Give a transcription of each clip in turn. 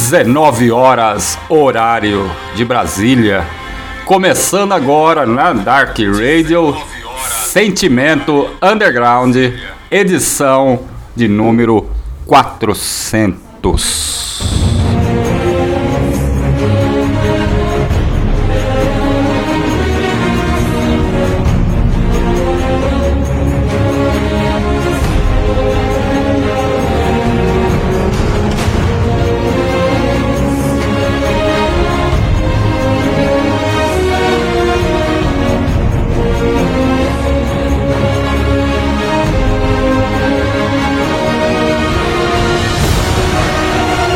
19 horas, horário de Brasília. Começando agora na Dark Radio Sentimento Underground, edição de número 400.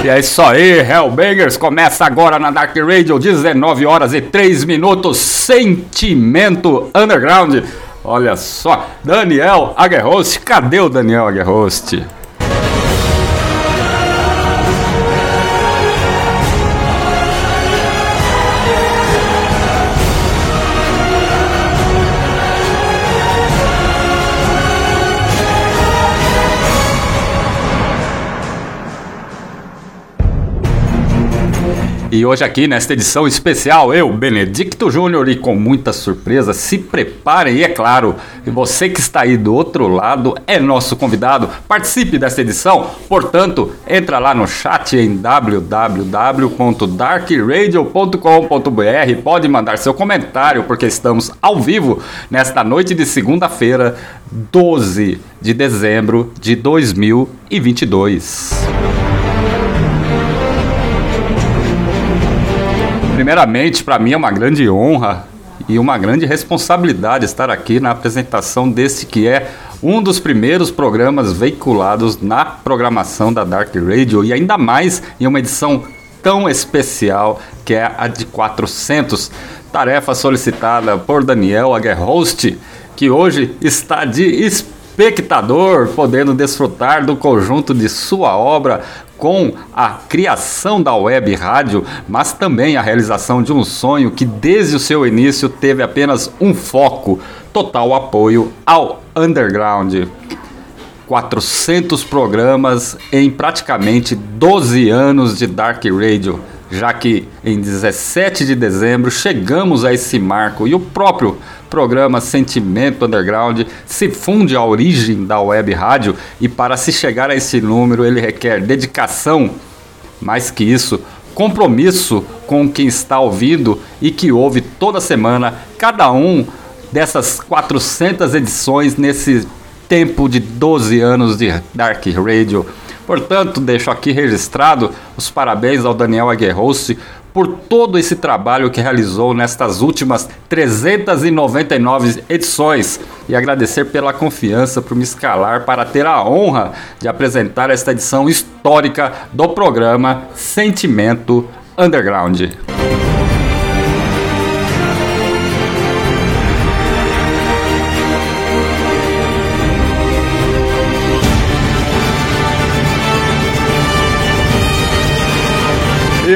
E é isso aí, Hellbangers começa agora na Dark Radio, 19 horas e 3 minutos, Sentimento Underground. Olha só, Daniel Aguerhost, cadê o Daniel Aguerhost? E hoje aqui nesta edição especial, eu, Benedicto Júnior, e com muita surpresa, se preparem, e é claro, você que está aí do outro lado é nosso convidado. Participe desta edição, portanto, entra lá no chat em www.darkradio.com.br, pode mandar seu comentário, porque estamos ao vivo nesta noite de segunda-feira, 12 de dezembro de 2022. Primeiramente, para mim é uma grande honra e uma grande responsabilidade estar aqui na apresentação desse que é um dos primeiros programas veiculados na programação da Dark Radio e ainda mais em uma edição tão especial que é a de 400, tarefa solicitada por Daniel Aguerhost, que hoje está de espectador, podendo desfrutar do conjunto de sua obra com a criação da web rádio, mas também a realização de um sonho que desde o seu início teve apenas um foco: total apoio ao underground. 400 programas em praticamente 12 anos de Dark Radio, já que em 17 de dezembro chegamos a esse marco e o próprio programa Sentimento Underground se funde à origem da web rádio e para se chegar a esse número ele requer dedicação, mais que isso, compromisso com quem está ouvindo e que ouve toda semana cada um dessas 400 edições nesse tempo de 12 anos de Dark Radio. Portanto, deixo aqui registrado os parabéns ao Daniel Aguerrost por todo esse trabalho que realizou nestas últimas 399 edições e agradecer pela confiança por me escalar para ter a honra de apresentar esta edição histórica do programa Sentimento Underground.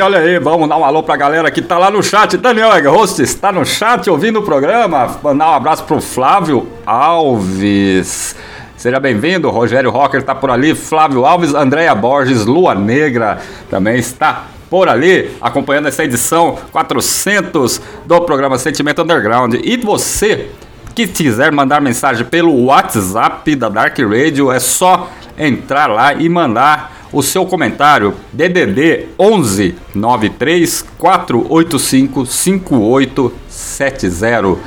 Olha aí, vamos dar um alô pra galera que tá lá no chat. Daniel Host está no chat ouvindo o programa. Mandar um abraço pro Flávio Alves. Seja bem-vindo, Rogério Rocker tá por ali, Flávio Alves, Andréia Borges, Lua Negra também está por ali, acompanhando essa edição 400 do programa Sentimento Underground. E você que quiser mandar mensagem pelo WhatsApp da Dark Radio, é só entrar lá e mandar o seu comentário DDD 11 93 485 5870.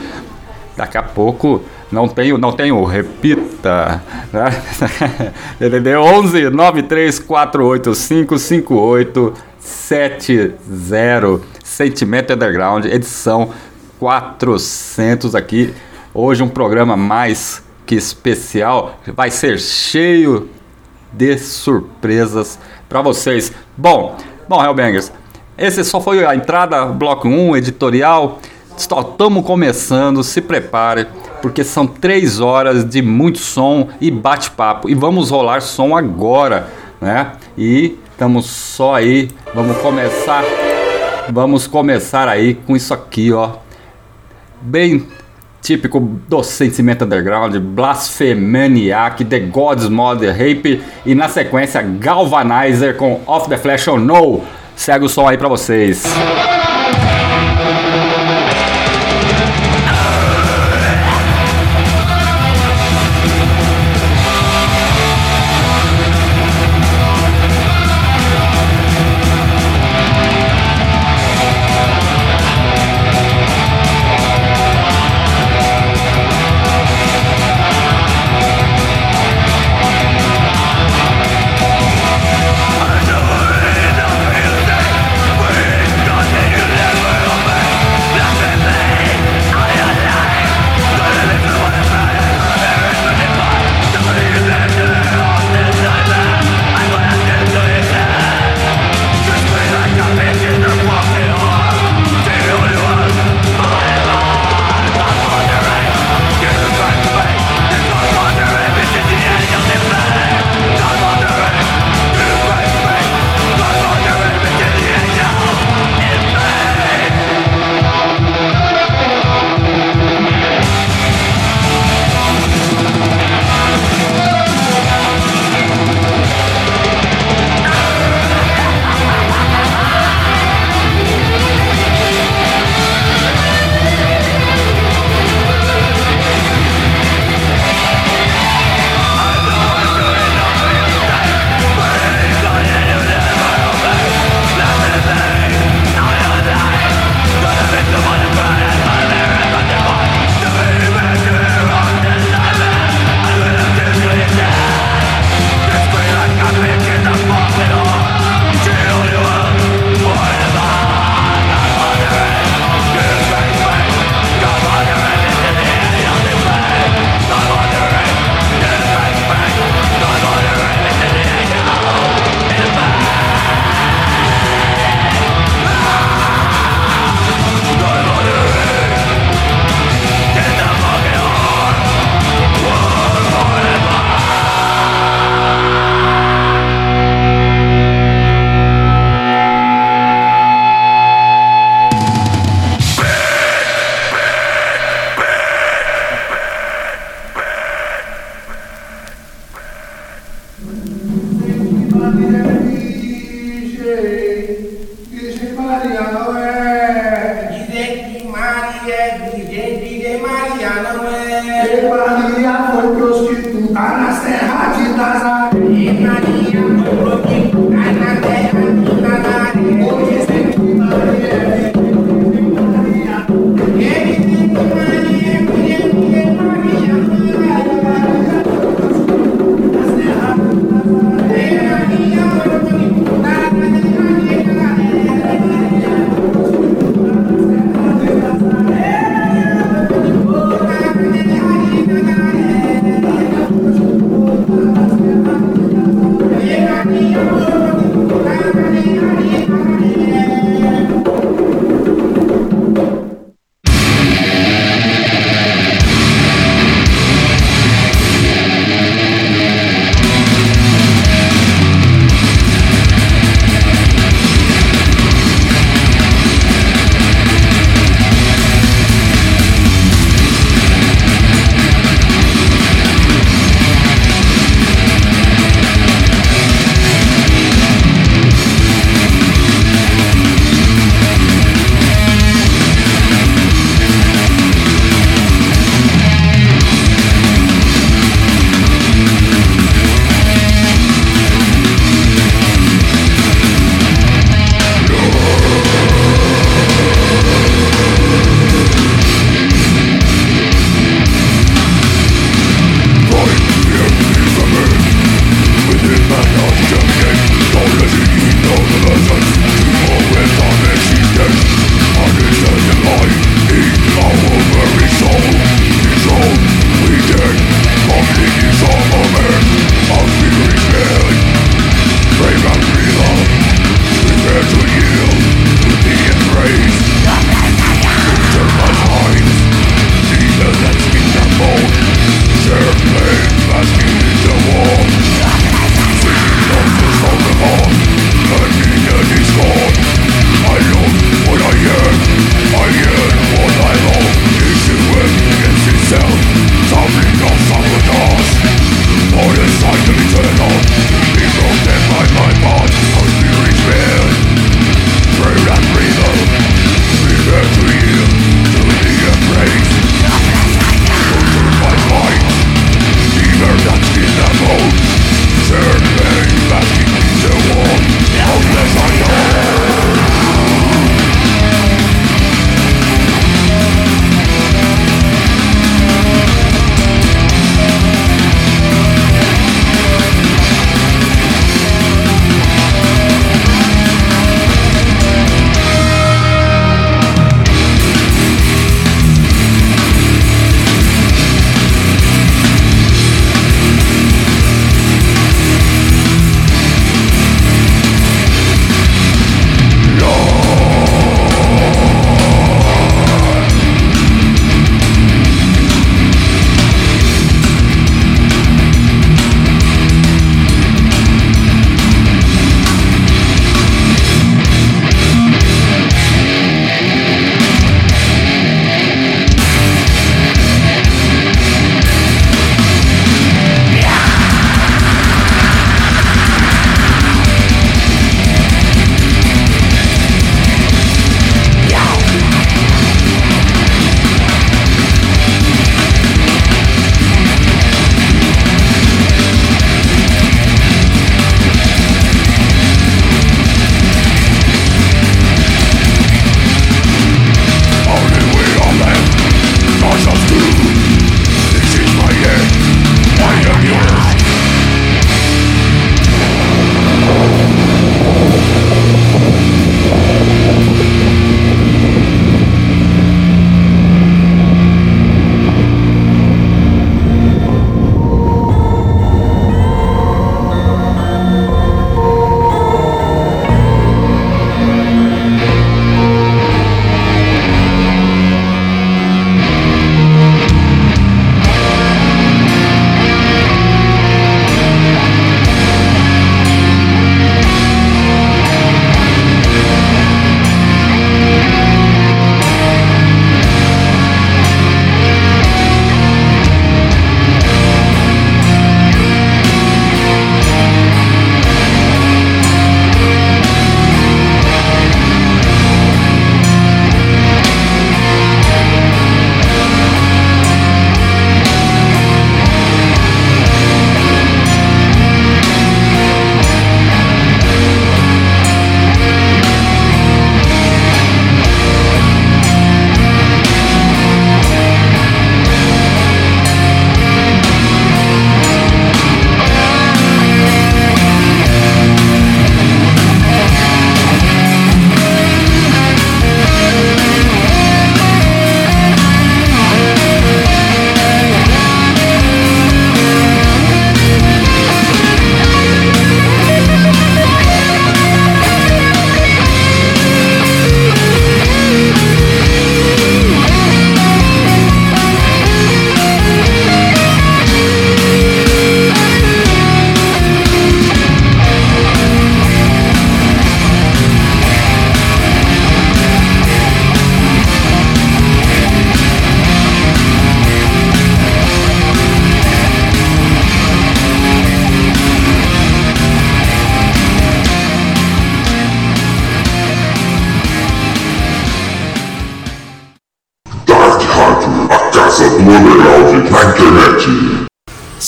Daqui a pouco não tenho, não tenho, repita. Né? DDD 11 93 485 5870. Sentimento Underground, edição 400 aqui. Hoje um programa mais que especial, vai ser cheio de surpresas para vocês. Bom, bom, Hellbangers, esse só foi a entrada, bloco 1, editorial. Estamos começando, se prepare, porque são três horas de muito som e bate-papo. E vamos rolar som agora, né? E estamos só aí, vamos começar, vamos começar aí com isso aqui, ó. Bem típico do sentimento underground, Blasphemaniac, The God's Mother Rape e na sequência Galvanizer com Off the Flash or No. Segue o som aí pra vocês. Thank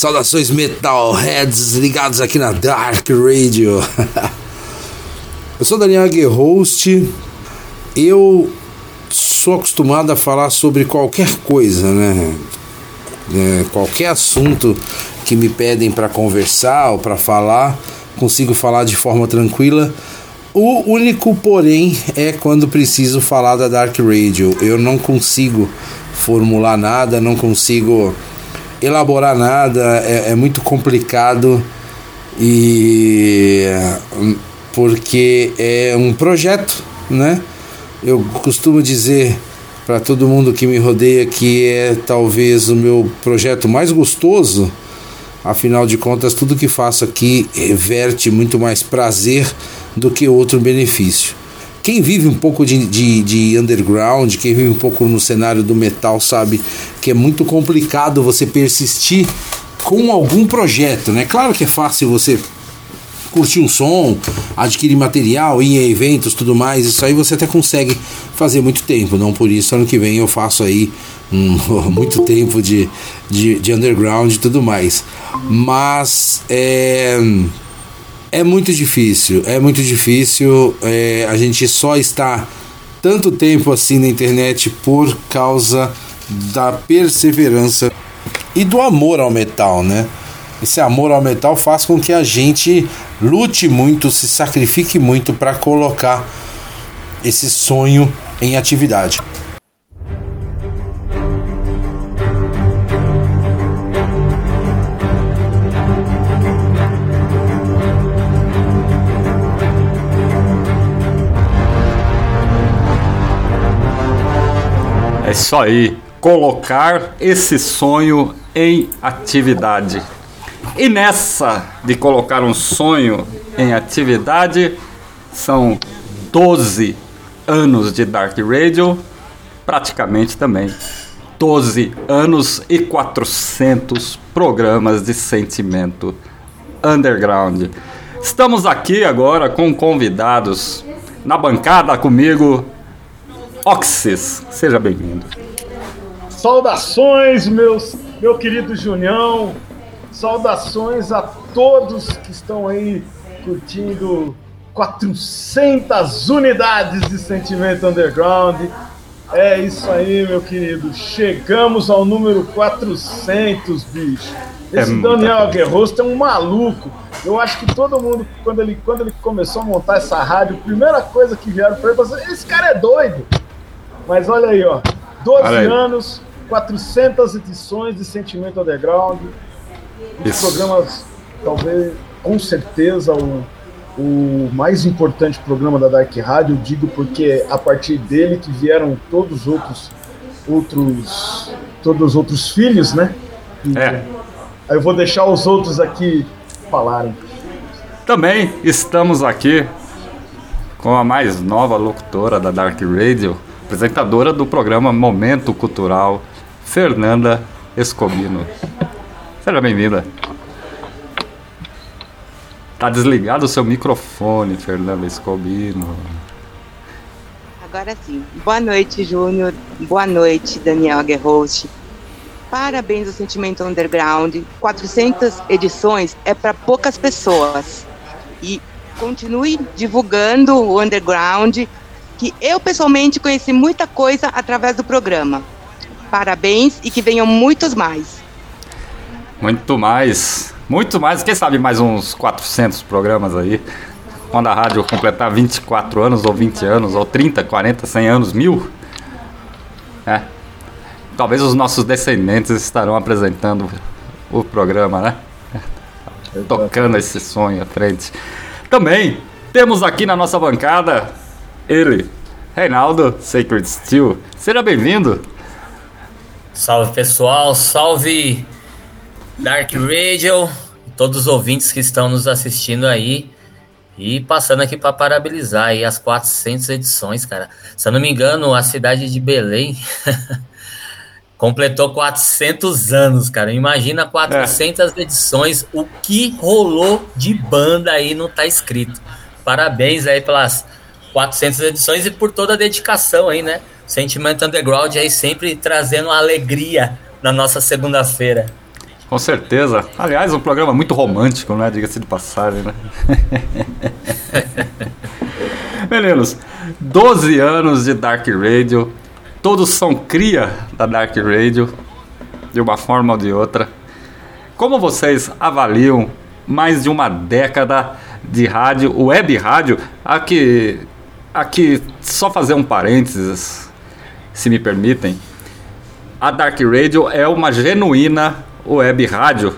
Saudações metalheads ligados aqui na Dark Radio. Eu sou Daniel Host. Eu sou acostumado a falar sobre qualquer coisa, né? É, qualquer assunto que me pedem para conversar ou para falar, consigo falar de forma tranquila. O único porém é quando preciso falar da Dark Radio. Eu não consigo formular nada, não consigo elaborar nada, é, é muito complicado e porque é um projeto, né? Eu costumo dizer para todo mundo que me rodeia que é talvez o meu projeto mais gostoso. Afinal de contas, tudo que faço aqui reverte muito mais prazer do que outro benefício. Quem vive um pouco de, de, de, underground, quem vive um pouco no cenário do metal, sabe que é muito complicado você persistir com algum projeto, né? Claro que é fácil você curtir um som, adquirir material, ir a eventos, tudo mais, isso aí você até consegue fazer muito tempo. Não por isso, ano que vem eu faço aí um, muito tempo de, de, de underground e tudo mais. Mas é é muito difícil, é muito difícil. É, a gente só está tanto tempo assim na internet por causa da perseverança e do amor ao metal, né? Esse amor ao metal faz com que a gente lute muito, se sacrifique muito para colocar esse sonho em atividade. Isso aí, colocar esse sonho em atividade. E nessa de colocar um sonho em atividade, são 12 anos de Dark Radio, praticamente também 12 anos e 400 programas de sentimento underground. Estamos aqui agora com convidados na bancada comigo, Oxys. Seja bem-vindo. Saudações, meus, meu querido Junião. Saudações a todos que estão aí curtindo 400 unidades de Sentimento Underground. É isso aí, meu querido. Chegamos ao número 400, bicho. É Esse é Daniel Guerrosto é um maluco. Eu acho que todo mundo, quando ele, quando ele começou a montar essa rádio, a primeira coisa que vieram para ele foi esse cara é doido. Mas olha aí, ó. 12 aí. anos, 400 edições de Sentimento Underground. Os programas, talvez, com certeza, o, o mais importante programa da Dark Radio, digo porque a partir dele que vieram todos os outros outros todos os outros filhos, né? é. Aí eu vou deixar os outros aqui falarem. Também estamos aqui com a mais nova locutora da Dark Radio, apresentadora do programa Momento Cultural, Fernanda Escobino. Seja bem-vinda. Tá desligado o seu microfone, Fernanda Escobino. Agora sim. Boa noite, Júnior. Boa noite, Daniel Aguerhost. Parabéns ao Sentimento Underground. 400 edições é para poucas pessoas. E continue divulgando o Underground que eu pessoalmente conheci muita coisa através do programa. Parabéns e que venham muitos mais. Muito mais. Muito mais. Quem sabe mais uns 400 programas aí. Quando a rádio completar 24 anos, ou 20 anos, ou 30, 40, 100 anos, mil. É. Talvez os nossos descendentes estarão apresentando o programa, né? Tocando esse sonho à frente. Também temos aqui na nossa bancada ele, Reinaldo Sacred Steel. Seja bem-vindo. Salve pessoal, salve Dark Radio, todos os ouvintes que estão nos assistindo aí. E passando aqui para parabenizar aí as 400 edições, cara. Se eu não me engano, a cidade de Belém completou 400 anos, cara. Imagina 400 é. edições, o que rolou de banda aí não tá escrito. Parabéns aí pelas 400 edições e por toda a dedicação aí, né? Sentimento Underground aí sempre trazendo alegria na nossa segunda-feira. Com certeza. Aliás, um programa muito romântico, né? Diga-se de passagem, né? Meninos, 12 anos de Dark Radio. Todos são cria da Dark Radio, de uma forma ou de outra. Como vocês avaliam mais de uma década de rádio, web rádio? Aqui, aqui só fazer um parênteses, se me permitem. A Dark Radio é uma genuína web rádio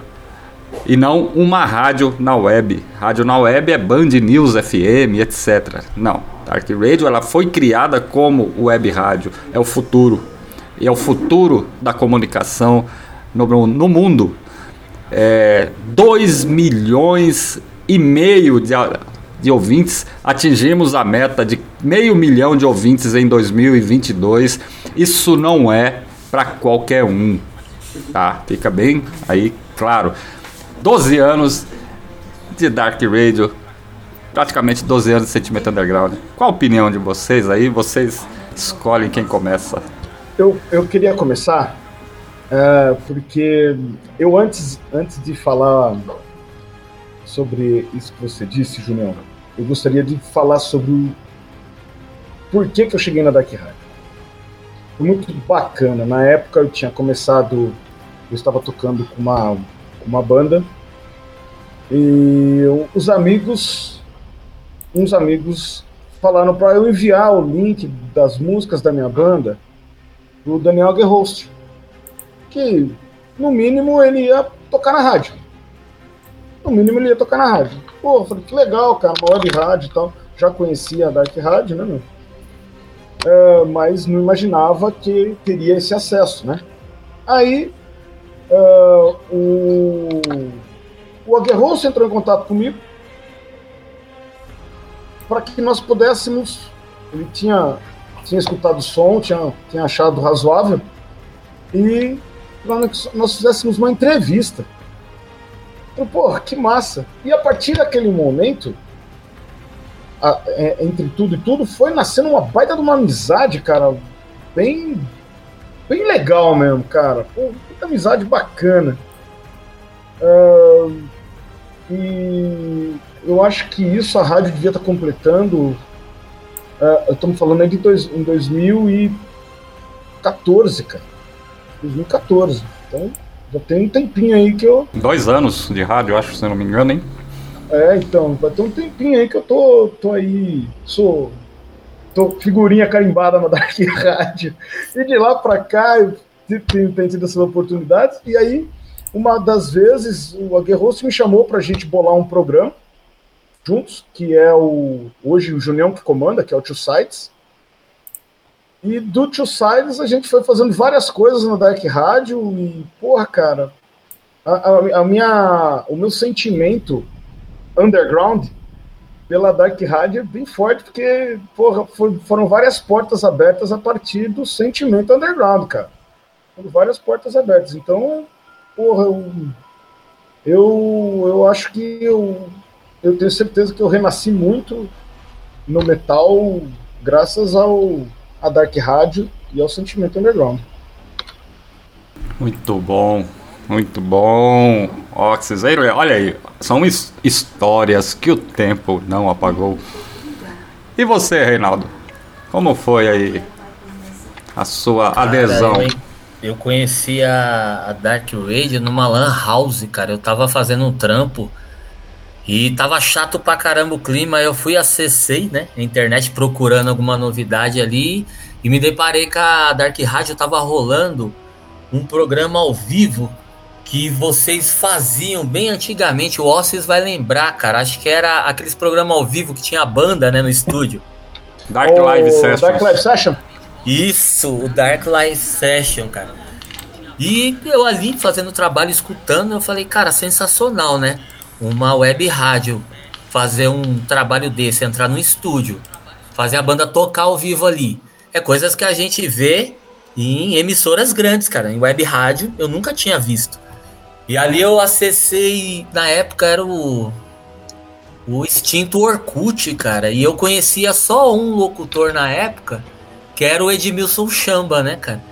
e não uma rádio na web. Rádio na web é Band News FM, etc. Não, Dark Radio ela foi criada como web rádio, é o futuro. E é o futuro da comunicação no, no mundo. É, 2 milhões e meio de, de ouvintes, atingimos a meta de meio milhão de ouvintes em 2022. Isso não é para qualquer um, tá? Fica bem aí claro. 12 anos de Dark Radio, praticamente 12 anos de Sentimento Underground. Qual a opinião de vocês aí? Vocês escolhem quem começa. Eu, eu queria começar é, porque eu antes, antes de falar sobre isso que você disse, Junião, eu gostaria de falar sobre o por que, eu cheguei na Dark Radio. Foi muito bacana. Na época eu tinha começado, eu estava tocando com uma, uma banda e eu, os amigos, uns amigos falaram para eu enviar o link das músicas da minha banda pro Daniel Guerhost, que no mínimo ele ia tocar na rádio. No mínimo ele ia tocar na rádio. Pô, falei, que legal, cara, uma web rádio e tal. Já conhecia a Dark Rádio, né, meu? É, mas não imaginava que teria esse acesso, né? Aí uh, o, o Aguerroso entrou em contato comigo para que nós pudéssemos. Ele tinha, tinha escutado o som, tinha, tinha achado razoável, e nós, nós fizéssemos uma entrevista. Então, porra, que massa! E a partir daquele momento, a, é, entre tudo e tudo, foi nascendo uma baita de uma amizade, cara, bem, bem legal mesmo, cara. Pô, muita amizade bacana. Uh, e eu acho que isso a rádio devia estar completando. Uh, estamos falando aí de dois, em 2014, cara. 2014. Então já tem um tempinho aí que eu. Dois anos de rádio, acho, se não me engano, hein? É, então, vai ter um tempinho aí que eu tô, tô aí. Sou. Tô figurinha carimbada na Dark Rádio. E de lá pra cá eu tenho, tenho tido essas oportunidades. E aí, uma das vezes, o Aguerroso me chamou pra gente bolar um programa juntos, que é o. Hoje o Junião que comanda, que é o Two Sites. E do Two Sides a gente foi fazendo várias coisas na Dark Rádio e, porra, cara, a, a, a, minha, o meu sentimento underground pela Dark Rádio é bem forte, porque, porra, for, foram várias portas abertas a partir do sentimento underground, cara. Foram várias portas abertas. Então, porra, eu, eu, eu acho que eu, eu tenho certeza que eu renasci muito no metal graças ao a Dark Rádio e ao Sentimento Underground. Muito bom, muito bom. Oxizeiro, olha aí, são histórias que o tempo não apagou. E você, Reinaldo? Como foi aí a sua cara, adesão? Eu, eu conheci a, a Dark Radio numa Lan House, cara. Eu tava fazendo um trampo e tava chato pra caramba o clima. Eu fui acessei, né, a internet procurando alguma novidade ali e me deparei que a Dark Rádio tava rolando um programa ao vivo que vocês faziam bem antigamente. O Ossis vai lembrar, cara. Acho que era aqueles programas ao vivo que tinha a banda, né, no estúdio. Dark Live Session. Dark Live Session? Isso, o Dark Live Session, cara. E eu ali fazendo trabalho, escutando, eu falei, cara, sensacional, né? Uma web rádio fazer um trabalho desse, entrar no estúdio, fazer a banda tocar ao vivo ali. É coisas que a gente vê em emissoras grandes, cara. Em web rádio eu nunca tinha visto. E ali eu acessei, na época era o o extinto Orkut, cara. E eu conhecia só um locutor na época, que era o Edmilson Chamba, né, cara?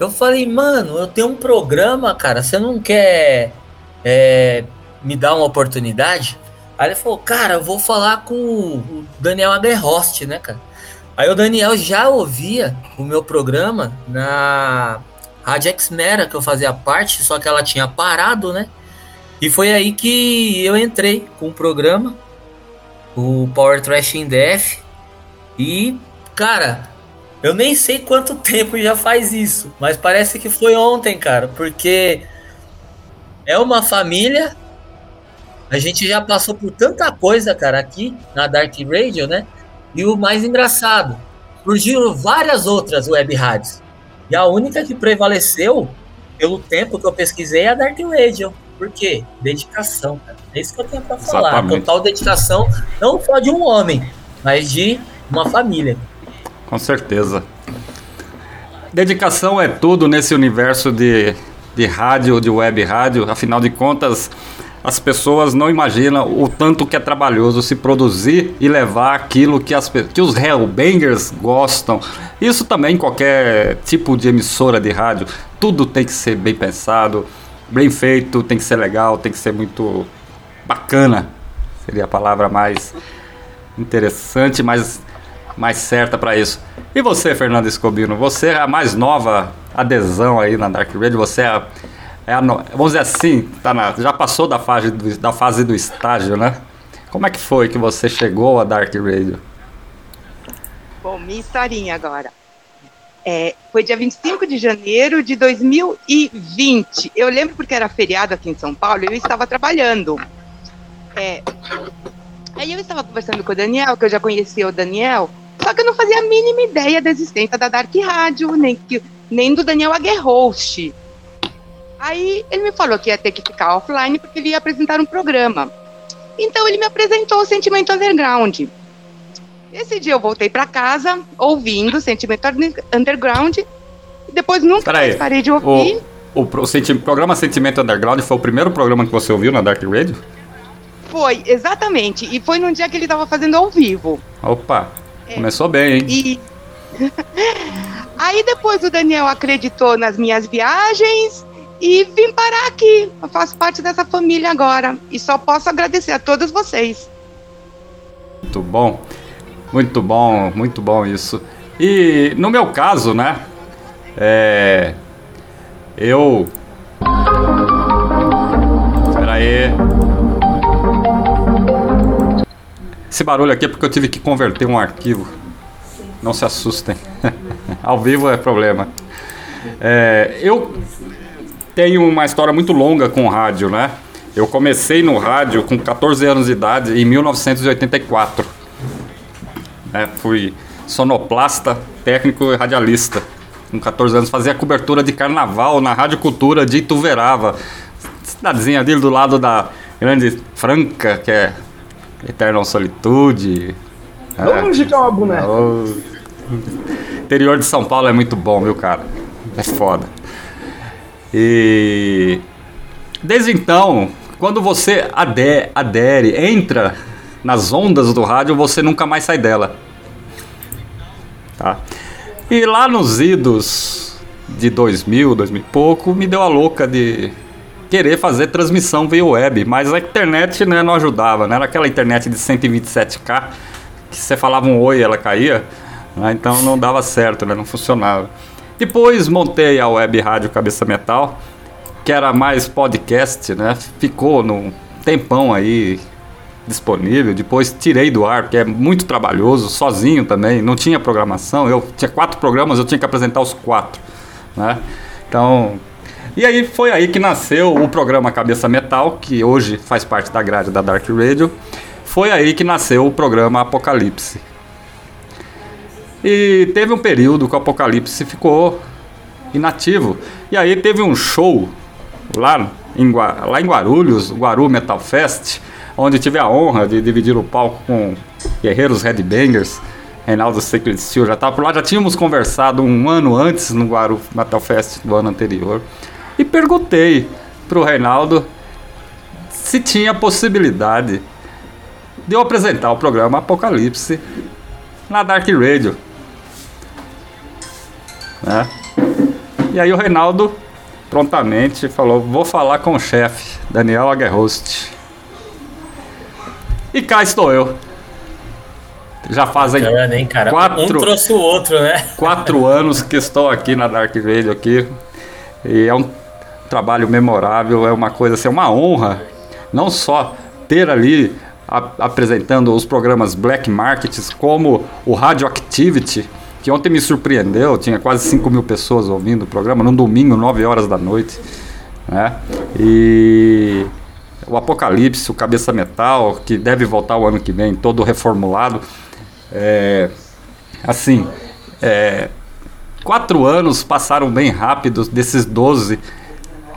Eu falei, mano, eu tenho um programa, cara, você não quer é, me dar uma oportunidade? Aí ele falou, cara, eu vou falar com o Daniel Aguerhost, né, cara? Aí o Daniel já ouvia o meu programa na Rádio Xmera, que eu fazia parte, só que ela tinha parado, né? E foi aí que eu entrei com o programa, o Power Trash in Death. E, cara, eu nem sei quanto tempo já faz isso, mas parece que foi ontem, cara, porque é uma família. A gente já passou por tanta coisa, cara, aqui na Dark Radio, né? E o mais engraçado, surgiram várias outras web rádios. E a única que prevaleceu, pelo tempo que eu pesquisei, é a Dark Radio. Por quê? Dedicação, cara. É isso que eu tenho pra falar. Exatamente. Total dedicação, não só de um homem, mas de uma família. Com certeza. Dedicação é tudo nesse universo de, de rádio, de web rádio. Afinal de contas, as pessoas não imaginam o tanto que é trabalhoso se produzir e levar aquilo que, as, que os Hellbangers gostam. Isso também qualquer tipo de emissora de rádio. Tudo tem que ser bem pensado, bem feito, tem que ser legal, tem que ser muito bacana. Seria a palavra mais interessante, mais, mais certa para isso. E você, Fernando Escobino? Você é a mais nova adesão aí na Dark Radio. Você é a é a, vamos dizer assim, tá na, já passou da fase, do, da fase do estágio, né? Como é que foi que você chegou a Dark Radio? Bom, minha historinha agora. É, foi dia 25 de janeiro de 2020. Eu lembro porque era feriado aqui em São Paulo e eu estava trabalhando. É, aí eu estava conversando com o Daniel, que eu já conhecia o Daniel, só que eu não fazia a mínima ideia da existência da Dark Radio, nem, nem do Daniel Aguerhost. Aí ele me falou que ia ter que ficar offline porque ele ia apresentar um programa. Então ele me apresentou o Sentimento Underground. Esse dia eu voltei para casa ouvindo Sentimento Underground e depois nunca mais parei de ouvir. O, o, o, programa Sentimento Underground foi o primeiro programa que você ouviu na Dark Radio? Foi, exatamente. E foi num dia que ele estava fazendo ao vivo. Opa, é. começou bem, hein? E... Aí depois o Daniel acreditou nas minhas viagens e vim parar aqui. Eu faço parte dessa família agora e só posso agradecer a todos vocês. Muito bom, muito bom, muito bom isso. E no meu caso, né? É. Eu. Espera aí. Esse barulho aqui é porque eu tive que converter um arquivo. Não se assustem. Ao vivo é problema. É, eu tenho uma história muito longa com rádio, né? Eu comecei no rádio com 14 anos de idade em 1984. É, fui sonoplasta, técnico e radialista. Com 14 anos fazia cobertura de carnaval na Rádio Cultura de Ituverava. Cidadezinha ali do lado da Grande Franca, que é Eterna Solitude. Longe é, que é uma boneca. O interior de São Paulo é muito bom, viu, cara? É foda. E desde então, quando você adere, adere, entra nas ondas do rádio, você nunca mais sai dela. Tá? E lá nos idos de 2000, 2000 e pouco, me deu a louca de querer fazer transmissão via web, mas a internet né, não ajudava, né? Era aquela internet de 127k que você falava um oi ela caía, né? então não dava certo, né? não funcionava. Depois montei a web rádio Cabeça Metal, que era mais podcast, né? Ficou num tempão aí disponível. Depois tirei do ar, porque é muito trabalhoso, sozinho também, não tinha programação. Eu tinha quatro programas, eu tinha que apresentar os quatro, né? Então, e aí foi aí que nasceu o programa Cabeça Metal, que hoje faz parte da grade da Dark Radio. Foi aí que nasceu o programa Apocalipse, e teve um período que o Apocalipse ficou inativo. E aí teve um show lá em, lá em Guarulhos, o Guaru Metal Fest, onde tive a honra de dividir o palco com Guerreiros Headbangers, Reinaldo Sacred Steel já estava por lá, já tínhamos conversado um ano antes no Guaru Metal Fest do ano anterior. E perguntei pro Reinaldo se tinha possibilidade de eu apresentar o programa Apocalipse na Dark Radio. Né? E aí o Reinaldo prontamente falou: vou falar com o chefe, Daniel Aguerhost. E cá estou eu. Já fazem hein, cara? quatro, Um trouxe o outro, né? quatro anos que estou aqui na Dark Radio aqui. E é um trabalho memorável, é uma coisa assim, é uma honra. Não só ter ali a- apresentando os programas Black Markets, como o Radioactivity, que ontem me surpreendeu, tinha quase 5 mil pessoas ouvindo o programa, num domingo, 9 horas da noite. Né? E o Apocalipse, o Cabeça Metal, que deve voltar o ano que vem, todo reformulado. É, assim, é, quatro anos passaram bem rápidos desses 12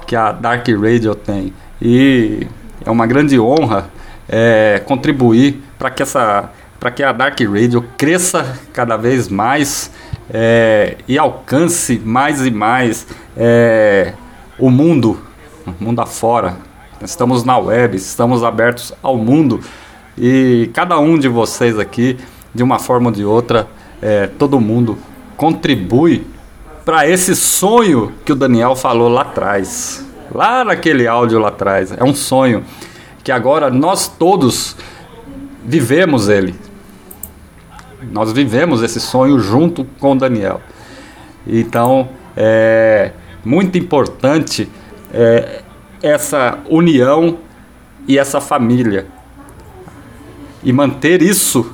que a Dark Radio tem. E é uma grande honra é, contribuir para que essa para que a Dark Radio cresça cada vez mais é, e alcance mais e mais é, o mundo, o mundo afora. Estamos na web, estamos abertos ao mundo e cada um de vocês aqui, de uma forma ou de outra, é, todo mundo contribui para esse sonho que o Daniel falou lá atrás. Lá naquele áudio lá atrás. É um sonho que agora nós todos vivemos ele. Nós vivemos esse sonho junto com Daniel. Então, é muito importante é, essa união e essa família. E manter isso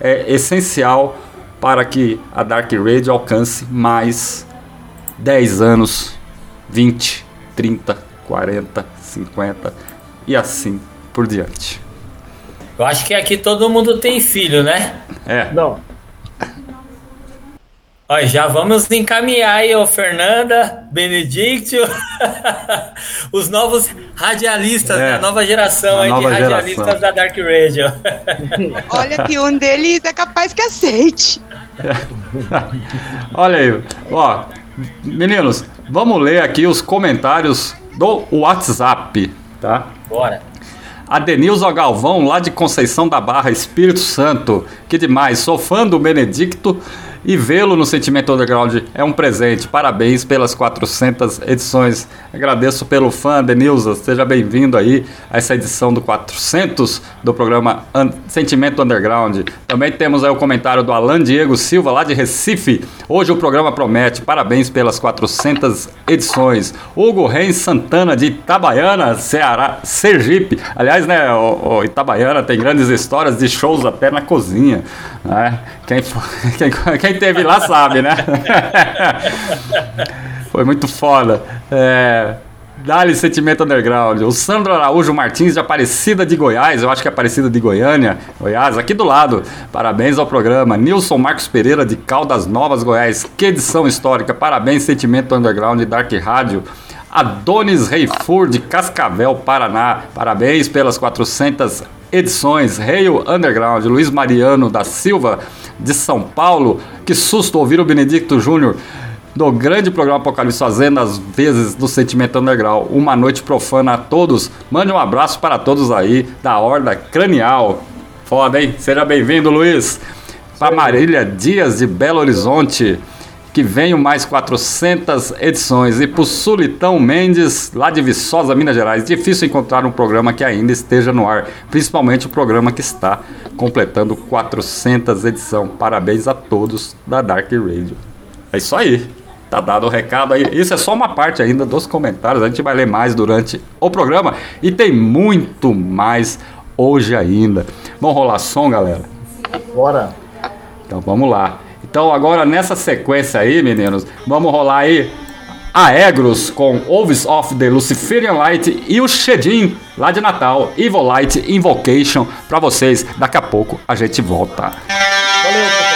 é essencial para que a Dark Radio alcance mais 10 anos, 20, 30, 40, 50 e assim por diante. Eu acho que aqui todo mundo tem filho, né? É, Não. Olha, já vamos encaminhar aí, ô Fernanda, Benedictio, os novos radialistas, É, né? a nova geração a aí nova de radialistas geração. da Dark Radio. Olha que um deles é capaz que aceite. olha aí, ó, meninos, vamos ler aqui os comentários do WhatsApp, tá? Bora. A Denilza Galvão, lá de Conceição da Barra, Espírito Santo. Que demais, sou fã do Benedicto e vê-lo no Sentimento Underground é um presente. Parabéns pelas 400 edições. Agradeço pelo fã, Denilza. Seja bem-vindo aí a essa edição do 400 do programa Sentimento Underground. Também temos aí o comentário do Alan Diego Silva, lá de Recife. Hoje o programa promete. Parabéns pelas 400 edições. Hugo Reis Santana, de Itabaiana, Ceará, Sergipe. Aliás, né, o, o Itabaiana tem grandes histórias de shows até na cozinha. Né? Quem, quem, quem teve lá sabe, né? Foi muito foda. É, Dá-lhe sentimento underground. O Sandro Araújo Martins de Aparecida de Goiás, eu acho que é Aparecida de Goiânia, Goiás, aqui do lado. Parabéns ao programa. Nilson Marcos Pereira de Caldas Novas, Goiás. Que edição histórica. Parabéns, sentimento underground Dark Rádio. Adonis Reifur de Cascavel, Paraná. Parabéns pelas 400 edições. Reio Underground. Luiz Mariano da Silva de São Paulo. Que susto ouvir o Benedicto Júnior do grande programa Apocalipse fazendo as vezes do Sentimento Underground. Uma noite profana a todos. Mande um abraço para todos aí da Horda Cranial. Foda, hein? Seja bem-vindo, Luiz. Para Marília Dias de Belo Horizonte. Que venham mais 400 edições. E para Sulitão Mendes, lá de Viçosa, Minas Gerais. Difícil encontrar um programa que ainda esteja no ar. Principalmente o programa que está completando 400 edições. Parabéns a todos da Dark Radio. É isso aí. Tá dado o recado aí. Isso é só uma parte ainda dos comentários. A gente vai ler mais durante o programa. E tem muito mais hoje ainda. Vamos rolar som, galera? Bora. Então vamos lá. Então agora nessa sequência aí, meninos, vamos rolar aí Aegros com Oves of the Luciferian Light e o Shedin lá de Natal, Evil Light Invocation pra vocês. Daqui a pouco a gente volta. Valeu,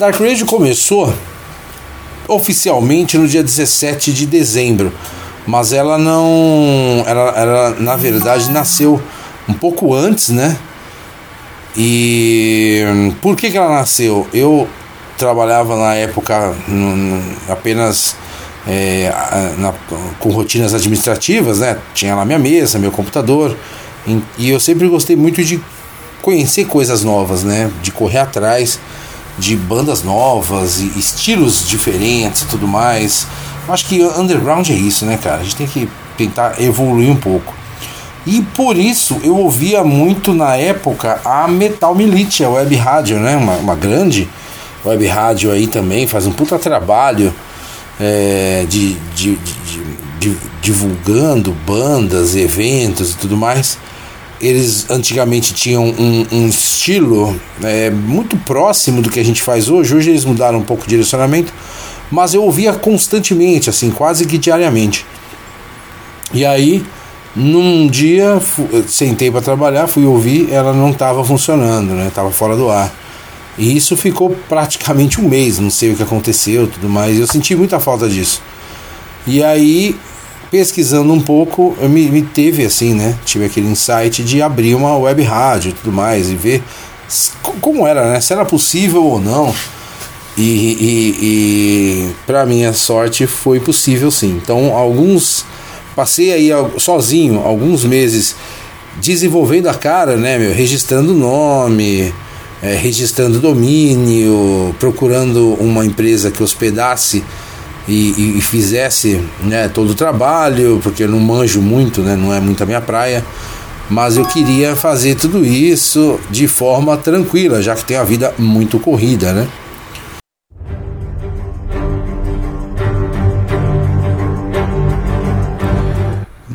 Dark Radio começou oficialmente no dia 17 de dezembro, mas ela não. Ela, ela na verdade nasceu um pouco antes, né? E por que, que ela nasceu? Eu trabalhava na época no, no, apenas é, na, com rotinas administrativas, né? Tinha lá minha mesa, meu computador, e eu sempre gostei muito de conhecer coisas novas, né? De correr atrás de bandas novas e estilos diferentes e tudo mais. Acho que underground é isso, né, cara? A gente tem que tentar evoluir um pouco. E por isso eu ouvia muito na época a Metal Militia, a web rádio, né? Uma, uma grande web rádio aí também, faz um puta trabalho é, de, de, de, de, divulgando bandas, eventos e tudo mais. Eles antigamente tinham um, um estilo é, muito próximo do que a gente faz hoje. Hoje eles mudaram um pouco o direcionamento, mas eu ouvia constantemente, assim, quase que diariamente. E aí num dia, sentei para trabalhar, fui ouvir, ela não estava funcionando, né? Tava fora do ar. E isso ficou praticamente um mês, não sei o que aconteceu, tudo mais. Eu senti muita falta disso. E aí, pesquisando um pouco, eu me, me teve assim, né? Tive aquele insight de abrir uma web rádio e tudo mais e ver como era, né? Se era possível ou não. E, e, e para minha sorte foi possível sim. Então, alguns Passei aí sozinho alguns meses desenvolvendo a cara, né, meu, registrando nome, é, registrando domínio, procurando uma empresa que hospedasse e, e, fizesse né, todo o trabalho, porque eu não manjo muito, né, não é muito a minha praia, mas eu queria fazer tudo isso de forma tranquila, já que tem a vida muito corrida, né?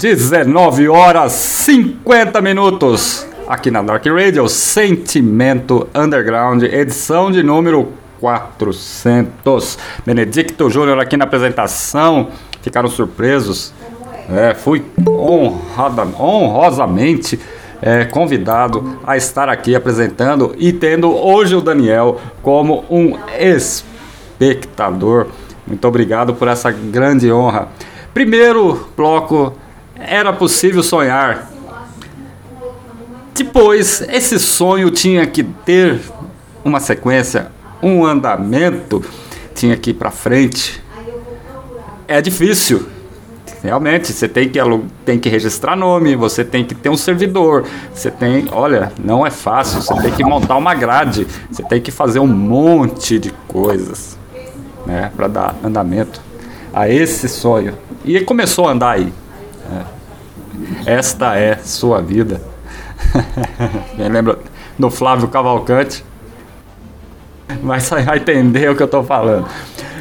19 horas 50 minutos aqui na Dark Radio, Sentimento Underground, edição de número 400. Benedicto Júnior aqui na apresentação, ficaram surpresos. É, fui honrada, honrosamente é, convidado a estar aqui apresentando e tendo hoje o Daniel como um espectador. Muito obrigado por essa grande honra. Primeiro bloco era possível sonhar. Depois, esse sonho tinha que ter uma sequência, um andamento, tinha que ir para frente. É difícil. Realmente, você tem que, tem que registrar nome, você tem que ter um servidor, você tem, olha, não é fácil, você tem que montar uma grade, você tem que fazer um monte de coisas, né, para dar andamento a esse sonho. E começou a andar aí. É. Esta é sua vida. Me lembra do Flávio Cavalcante. Mas vai entender o que eu estou falando.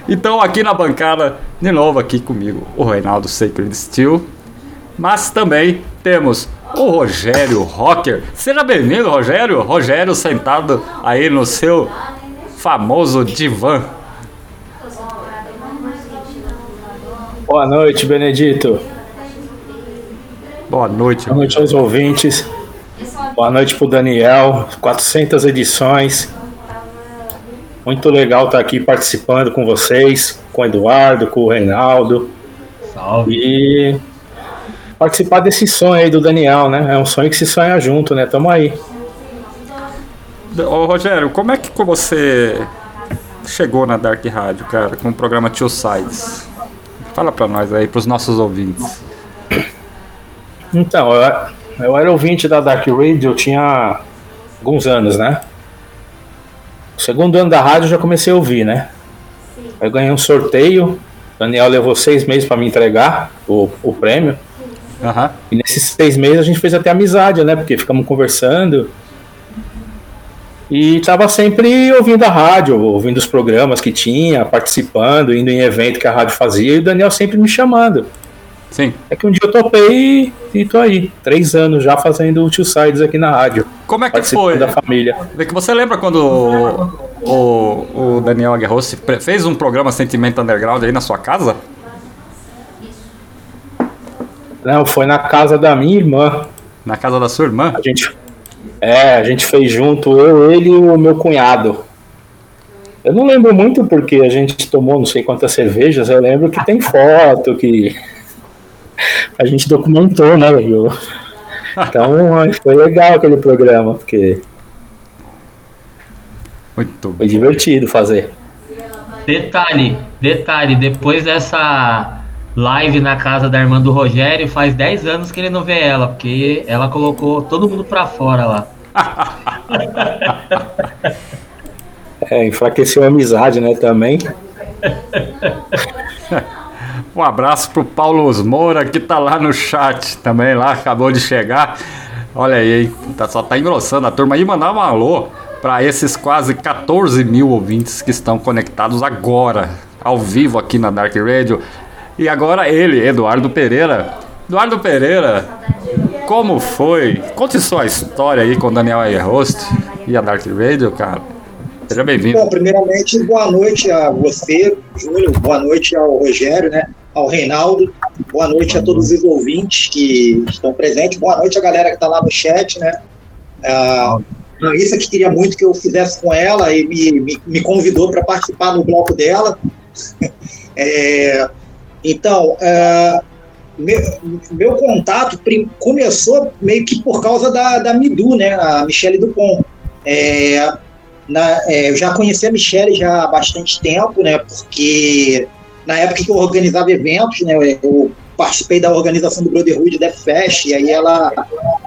Então, aqui na bancada, de novo aqui comigo, o Reinaldo Sacred Steel. Mas também temos o Rogério Rocker. Seja bem-vindo, Rogério. Rogério sentado aí no seu famoso divã. Boa noite, Benedito. Boa noite. Boa noite aos ouvintes. Boa noite para o Daniel. 400 edições. Muito legal estar aqui participando com vocês, com o Eduardo, com o Reinaldo. Salve. E participar desse sonho aí do Daniel, né? É um sonho que se sonha junto, né? Tamo aí. Ô Rogério, como é que você chegou na Dark Rádio, cara, com o programa Two Sides? Fala pra nós aí, pros nossos ouvintes. Então, eu, eu era ouvinte da Dark Radio, eu tinha alguns anos, né? Segundo ano da rádio eu já comecei a ouvir, né? Eu ganhei um sorteio, o Daniel levou seis meses para me entregar o, o prêmio. Uhum. E nesses seis meses a gente fez até amizade, né? Porque ficamos conversando. E tava sempre ouvindo a rádio, ouvindo os programas que tinha, participando, indo em evento que a rádio fazia, e o Daniel sempre me chamando. Sim. É que um dia eu topei e tô aí. Três anos já fazendo o Two Sides aqui na rádio. Como é que foi? da família. Que você lembra quando o, o, o Daniel Aguerrossi fez um programa Sentimento Underground aí na sua casa? Não, foi na casa da minha irmã. Na casa da sua irmã? A gente, É, a gente fez junto, eu, ele e o meu cunhado. Eu não lembro muito porque a gente tomou não sei quantas cervejas, eu lembro que tem foto, que a gente documentou, né, viu? Então foi legal aquele programa, porque Muito foi divertido fazer. Detalhe, detalhe, depois dessa live na casa da irmã do Rogério, faz 10 anos que ele não vê ela, porque ela colocou todo mundo pra fora lá. É, enfraqueceu a amizade, né, também. Um abraço pro Paulo Moura que tá lá no chat também, lá, acabou de chegar. Olha aí? Tá, só tá engrossando a turma aí. Mandar um alô para esses quase 14 mil ouvintes que estão conectados agora, ao vivo aqui na Dark Radio. E agora ele, Eduardo Pereira. Eduardo Pereira, como foi? Conte sua história aí com Daniel Airhost e a Dark Radio, cara. Seja bem-vindo. Bom, primeiramente, boa noite a você, Júnior, boa noite ao Rogério, né? Ao Reinaldo, boa noite a todos os ouvintes que estão presentes, boa noite a galera que está lá no chat, né? A Raíssa que queria muito que eu fizesse com ela e me, me, me convidou para participar no bloco dela. É, então, é, meu, meu contato começou meio que por causa da, da Midu, né? A Michelle Dupont. É, na, é, eu já conheci a Michelle já há bastante tempo, né? Porque na época que eu organizava eventos, né? Eu participei da organização do Brotherhood Death Fest, e aí ela,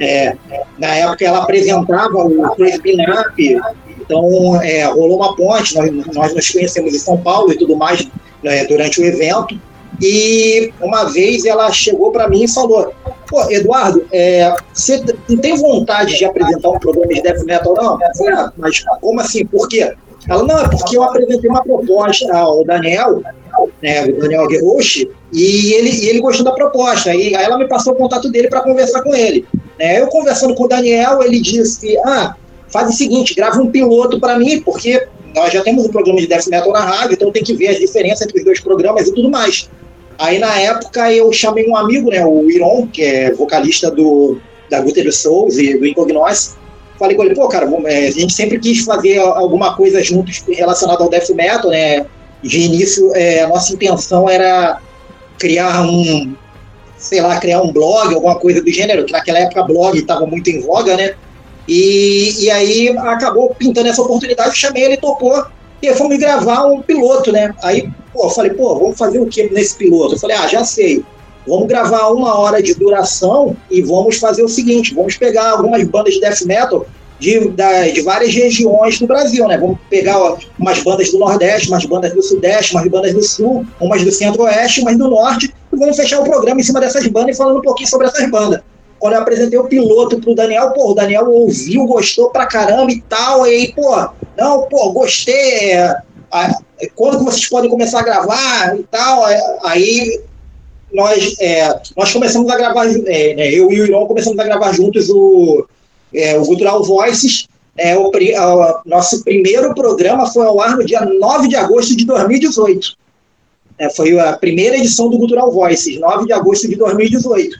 é, na época ela apresentava o Crazy Up, então é, rolou uma ponte, nós, nós nos conhecemos em São Paulo e tudo mais né, durante o evento, e uma vez ela chegou para mim e falou: Pô, Eduardo, é, você não tem vontade de apresentar um programa de death metal, não? Eu falei, ah, mas como assim? Por quê? Ela, não, é porque eu apresentei uma proposta ao Daniel, né, o Daniel Guerroche, e ele, e ele gostou da proposta. E aí ela me passou o contato dele para conversar com ele. Né, eu conversando com o Daniel, ele disse: Ah, faz o seguinte, grava um piloto para mim, porque nós já temos um programa de death metal na rádio, então tem que ver as diferenças entre os dois programas e tudo mais. Aí na época eu chamei um amigo, né, o Iron, que é vocalista do da Guter Souls e do Incognosce. Falei com ele, pô, cara, é, a gente sempre quis fazer alguma coisa juntos relacionada ao death metal, né? De início, é, a nossa intenção era criar um, sei lá, criar um blog, alguma coisa do gênero, que naquela época blog estava muito em voga, né? E, e aí acabou pintando essa oportunidade, chamei ele, topou, e fomos gravar um piloto, né? Aí, pô, eu falei, pô, vamos fazer o que nesse piloto? Eu falei, ah, já sei. Vamos gravar uma hora de duração e vamos fazer o seguinte: vamos pegar algumas bandas de death metal de, de várias regiões do Brasil, né? Vamos pegar ó, umas bandas do Nordeste, umas bandas do Sudeste, umas bandas do Sul, umas do Centro-Oeste, umas do Norte, e vamos fechar o programa em cima dessas bandas e falando um pouquinho sobre essas bandas. Quando eu apresentei o piloto pro Daniel, pô, o Daniel ouviu, gostou pra caramba e tal, e aí, pô, não, pô, gostei, é, quando que vocês podem começar a gravar e tal, é, aí nós, é, nós começamos a gravar, é, né, eu e o Irão começamos a gravar juntos o, é, o Cultural Voices. É, o, a- nosso primeiro programa foi ao ar no dia 9 de agosto de 2018. É, foi a primeira edição do Cultural Voices, 9 de agosto de 2018.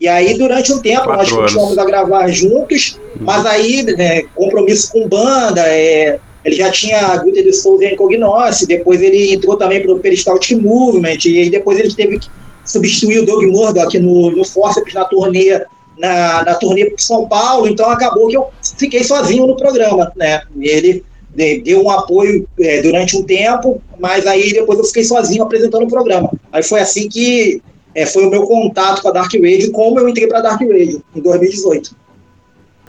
E aí, durante um tempo, nós Quatro anos. continuamos a gravar juntos, mas aí, né, compromisso com banda, é, ele já tinha a Guter de Souza Cognosce, depois ele entrou também para o Peristaltic Movement, e aí depois ele teve que substituir o Doug Murdoch no, no Forceps na turnê na, na turnê para São Paulo, então acabou que eu fiquei sozinho no programa, né? Ele de- deu um apoio é, durante um tempo, mas aí depois eu fiquei sozinho apresentando o programa. Aí foi assim que é, foi o meu contato com a Dark Radio, como eu entrei para a Dark Radio em 2018.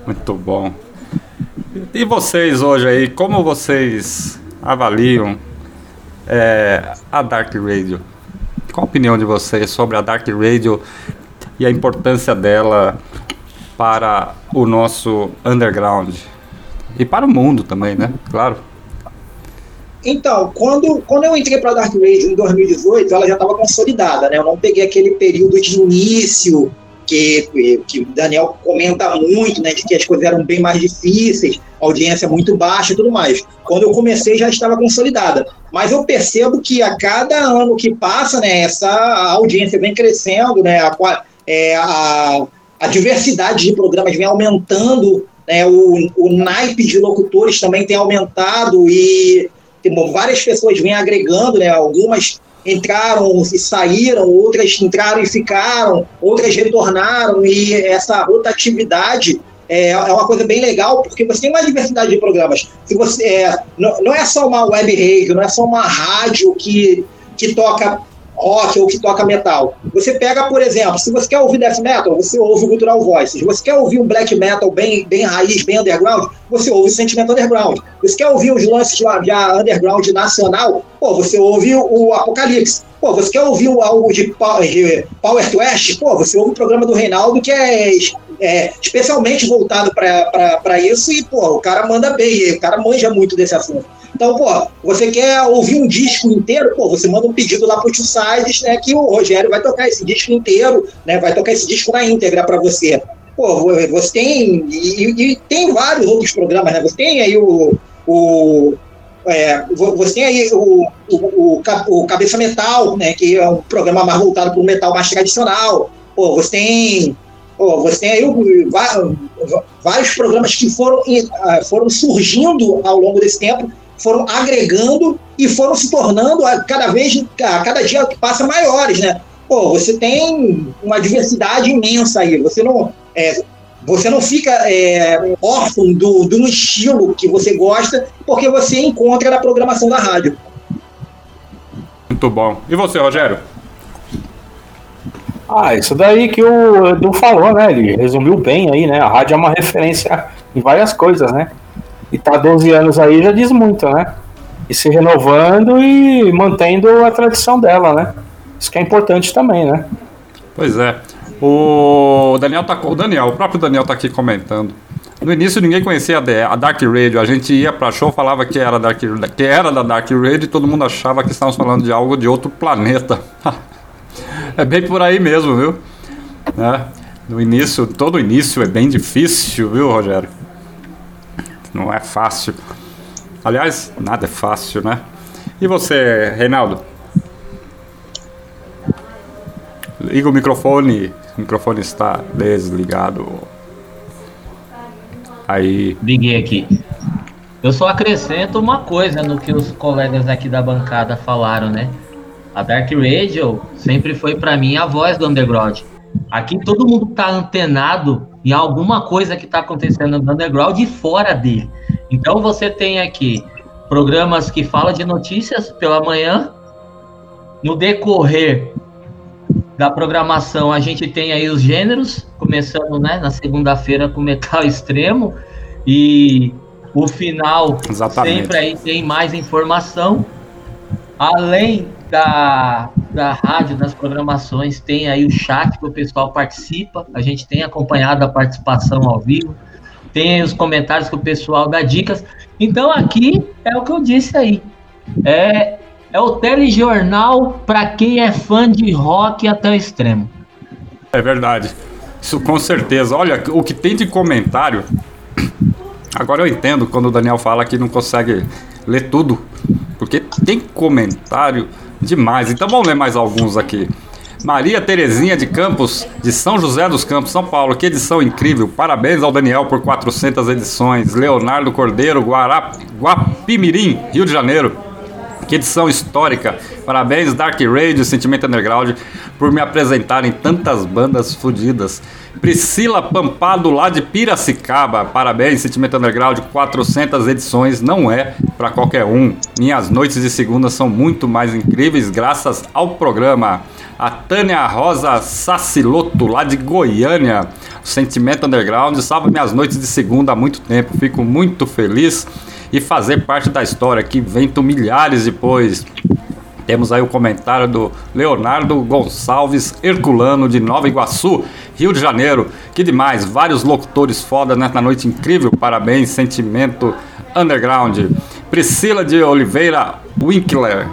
Muito bom. E vocês hoje aí, como vocês avaliam é, a Dark Radio? Qual a opinião de vocês sobre a Dark Radio e a importância dela para o nosso underground? E para o mundo também, né? Claro. Então, quando, quando eu entrei para a Dark Radio em 2018, ela já estava consolidada, né? Eu não peguei aquele período de início que, que o Daniel comenta muito, né? De que as coisas eram bem mais difíceis, audiência muito baixa e tudo mais. Quando eu comecei, já estava consolidada. Mas eu percebo que a cada ano que passa, né? Essa audiência vem crescendo, né? A, é, a, a diversidade de programas vem aumentando né, o, o naipe de locutores também tem aumentado e tem, várias pessoas vêm agregando, né, algumas entraram e saíram, outras entraram e ficaram, outras retornaram, e essa rotatividade é, é uma coisa bem legal, porque você tem uma diversidade de programas. Se você, é, não, não é só uma web radio, não é só uma rádio que, que toca rock ou que toca metal. Você pega, por exemplo, se você quer ouvir death metal, você ouve o Cultural Voices. Você quer ouvir um black metal bem, bem raiz, bem underground, você ouve o Sentimento Underground. Você quer ouvir os lances de, de underground nacional, pô, você ouve o Apocalipse. Pô, você quer ouvir algo de, de Power Trash? Pô, você ouve o programa do Reinaldo, que é, é especialmente voltado para isso, e, pô, o cara manda bem, o cara manja muito desse assunto. Então, pô, você quer ouvir um disco inteiro, pô, você manda um pedido lá pro Two Sides, né, que o Rogério vai tocar esse disco inteiro, né, vai tocar esse disco na íntegra para você. Pô, você tem, e, e, tem vários outros programas, né, você tem aí o, o é, você tem aí o, o, o, Cabeça Metal, né, que é um programa mais voltado para o metal mais tradicional. Pô, você tem, pô, você tem aí vários programas que foram, ah, foram surgindo ao longo desse tempo foram agregando e foram se tornando a cada vez, a cada dia que passa, maiores, né? Pô, você tem uma diversidade imensa aí. Você não, é, você não fica é, órfão do, do estilo que você gosta, porque você encontra na programação da rádio. Muito bom. E você, Rogério? Ah, isso daí que o Edu falou, né? Ele resumiu bem aí, né? A rádio é uma referência em várias coisas, né? E tá 12 anos aí já diz muito, né? E se renovando e mantendo a tradição dela, né? Isso que é importante também, né? Pois é. O Daniel tá, o Daniel, o próprio Daniel tá aqui comentando. No início ninguém conhecia a Dark Radio. A gente ia pra show, falava que era, Dark, que era da Dark Radio e todo mundo achava que estávamos falando de algo de outro planeta. é bem por aí mesmo, viu? É. No início, todo início é bem difícil, viu, Rogério? Não é fácil. Aliás, nada é fácil, né? E você, Reinaldo? Liga o microfone. O microfone está desligado. Aí. Liguei aqui. Eu só acrescento uma coisa no que os colegas aqui da bancada falaram, né? A Dark Radio sempre foi para mim a voz do underground. Aqui todo mundo tá antenado em alguma coisa que está acontecendo no underground e fora dele. Então você tem aqui programas que falam de notícias pela manhã. No decorrer da programação, a gente tem aí os gêneros, começando né, na segunda-feira com metal extremo. E o final Exatamente. sempre aí tem mais informação. Além da, da rádio, das programações, tem aí o chat que o pessoal participa. A gente tem acompanhado a participação ao vivo. Tem os comentários que o pessoal dá dicas. Então aqui é o que eu disse aí. É, é o telejornal para quem é fã de rock até o extremo. É verdade. Isso com certeza. Olha, o que tem de comentário. Agora eu entendo quando o Daniel fala que não consegue ler tudo. Porque tem comentário demais. Então vamos ler mais alguns aqui. Maria Terezinha de Campos, de São José dos Campos, São Paulo. Que edição incrível. Parabéns ao Daniel por 400 edições. Leonardo Cordeiro, Guará, Guapimirim, Rio de Janeiro. Que edição histórica. Parabéns, Dark Radio, Sentimento Underground, por me apresentarem tantas bandas fodidas. Priscila Pampado, lá de Piracicaba. Parabéns, Sentimento Underground, 400 edições. Não é para qualquer um. Minhas noites de segunda são muito mais incríveis graças ao programa. A Tânia Rosa Saciloto, lá de Goiânia. Sentimento Underground salva minhas noites de segunda há muito tempo. Fico muito feliz e fazer parte da história que vento milhares depois. Temos aí o comentário do Leonardo Gonçalves Herculano de Nova Iguaçu, Rio de Janeiro. Que demais, vários locutores foda nessa noite incrível. Parabéns, sentimento underground. Priscila de Oliveira Winkler,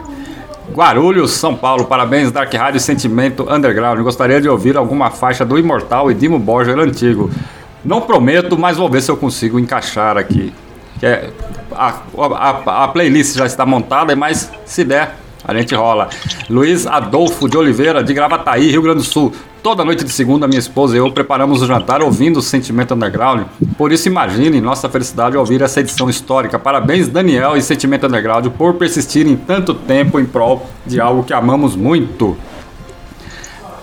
Guarulhos, São Paulo. Parabéns, Dark Rádio Sentimento Underground. Gostaria de ouvir alguma faixa do Imortal e Dimo Borger antigo. Não prometo, mas vou ver se eu consigo encaixar aqui. É, a, a, a, playlist já está montada, mas se der, A gente rola. Luiz Adolfo de Oliveira, de Gravataí, Rio Grande do Sul. Toda noite de segunda, minha esposa e eu preparamos o jantar ouvindo o Sentimento Underground. Por isso, imagine nossa felicidade ao ouvir essa edição histórica. Parabéns, Daniel e Sentimento Underground, por persistirem tanto tempo em prol de algo que amamos muito.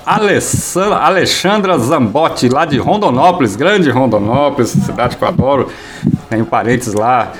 Alexandra Zambotti, lá de Rondonópolis, grande Rondonópolis, cidade que eu adoro. Tenho parentes lá.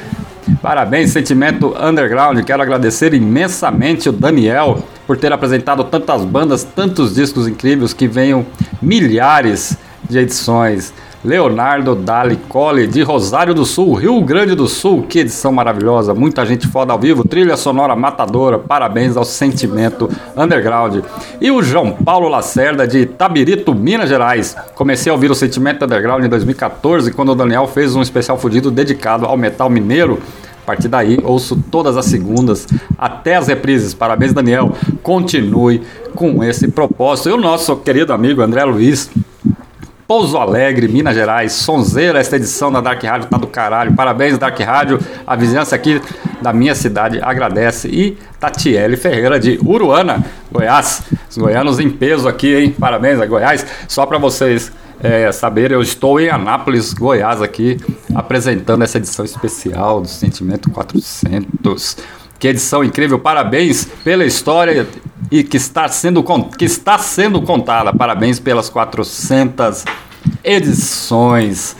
Parabéns, Sentimento Underground. Quero agradecer imensamente o Daniel por ter apresentado tantas bandas, tantos discos incríveis que venham milhares de edições. Leonardo Dali Cole, de Rosário do Sul, Rio Grande do Sul. Que edição maravilhosa, muita gente foda ao vivo, trilha sonora matadora. Parabéns ao Sentimento Underground. E o João Paulo Lacerda, de Tabirito, Minas Gerais. Comecei a ouvir o Sentimento Underground em 2014, quando o Daniel fez um especial fudido dedicado ao metal mineiro. A partir daí, ouço todas as segundas, até as reprises. Parabéns, Daniel. Continue com esse propósito. E o nosso querido amigo André Luiz, Pouso Alegre, Minas Gerais, Sonzeira, esta edição da Dark Rádio tá do caralho. Parabéns, Dark Rádio. A vizinhança aqui da minha cidade agradece. E Tatiele Ferreira, de Uruana, Goiás. Os goianos em peso aqui, hein? Parabéns a Goiás. Só para vocês é, saberem, eu estou em Anápolis, Goiás, aqui, apresentando essa edição especial do Sentimento 400. Que edição incrível, parabéns pela história e que está sendo, que está sendo contada. Parabéns pelas 400 edições.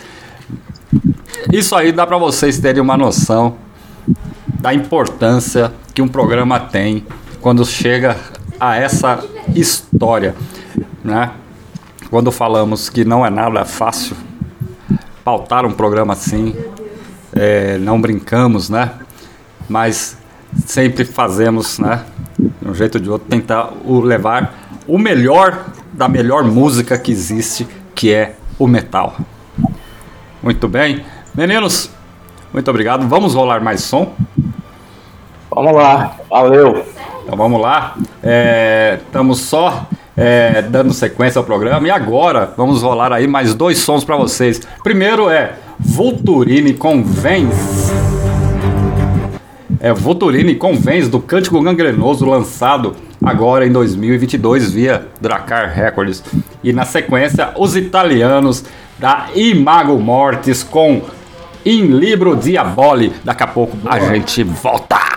Isso aí dá para vocês terem uma noção da importância que um programa tem quando chega a essa história, né? Quando falamos que não é nada fácil pautar um programa assim, é, não brincamos, né? Mas sempre fazemos, né? De um jeito ou de outro, tentar o levar o melhor da melhor música que existe, que é o metal. Muito bem. Meninos, muito obrigado. Vamos rolar mais som? Vamos lá, valeu. Então vamos lá. É, estamos só é, dando sequência ao programa e agora vamos rolar aí mais dois sons para vocês. Primeiro é Vulturine Convence é Votorini Convence do Cântico Gangrenoso, lançado agora em 2022 via Dracar Records. E na sequência, os italianos da Imago Mortis com In Libro Diaboli. Daqui a pouco a gente volta.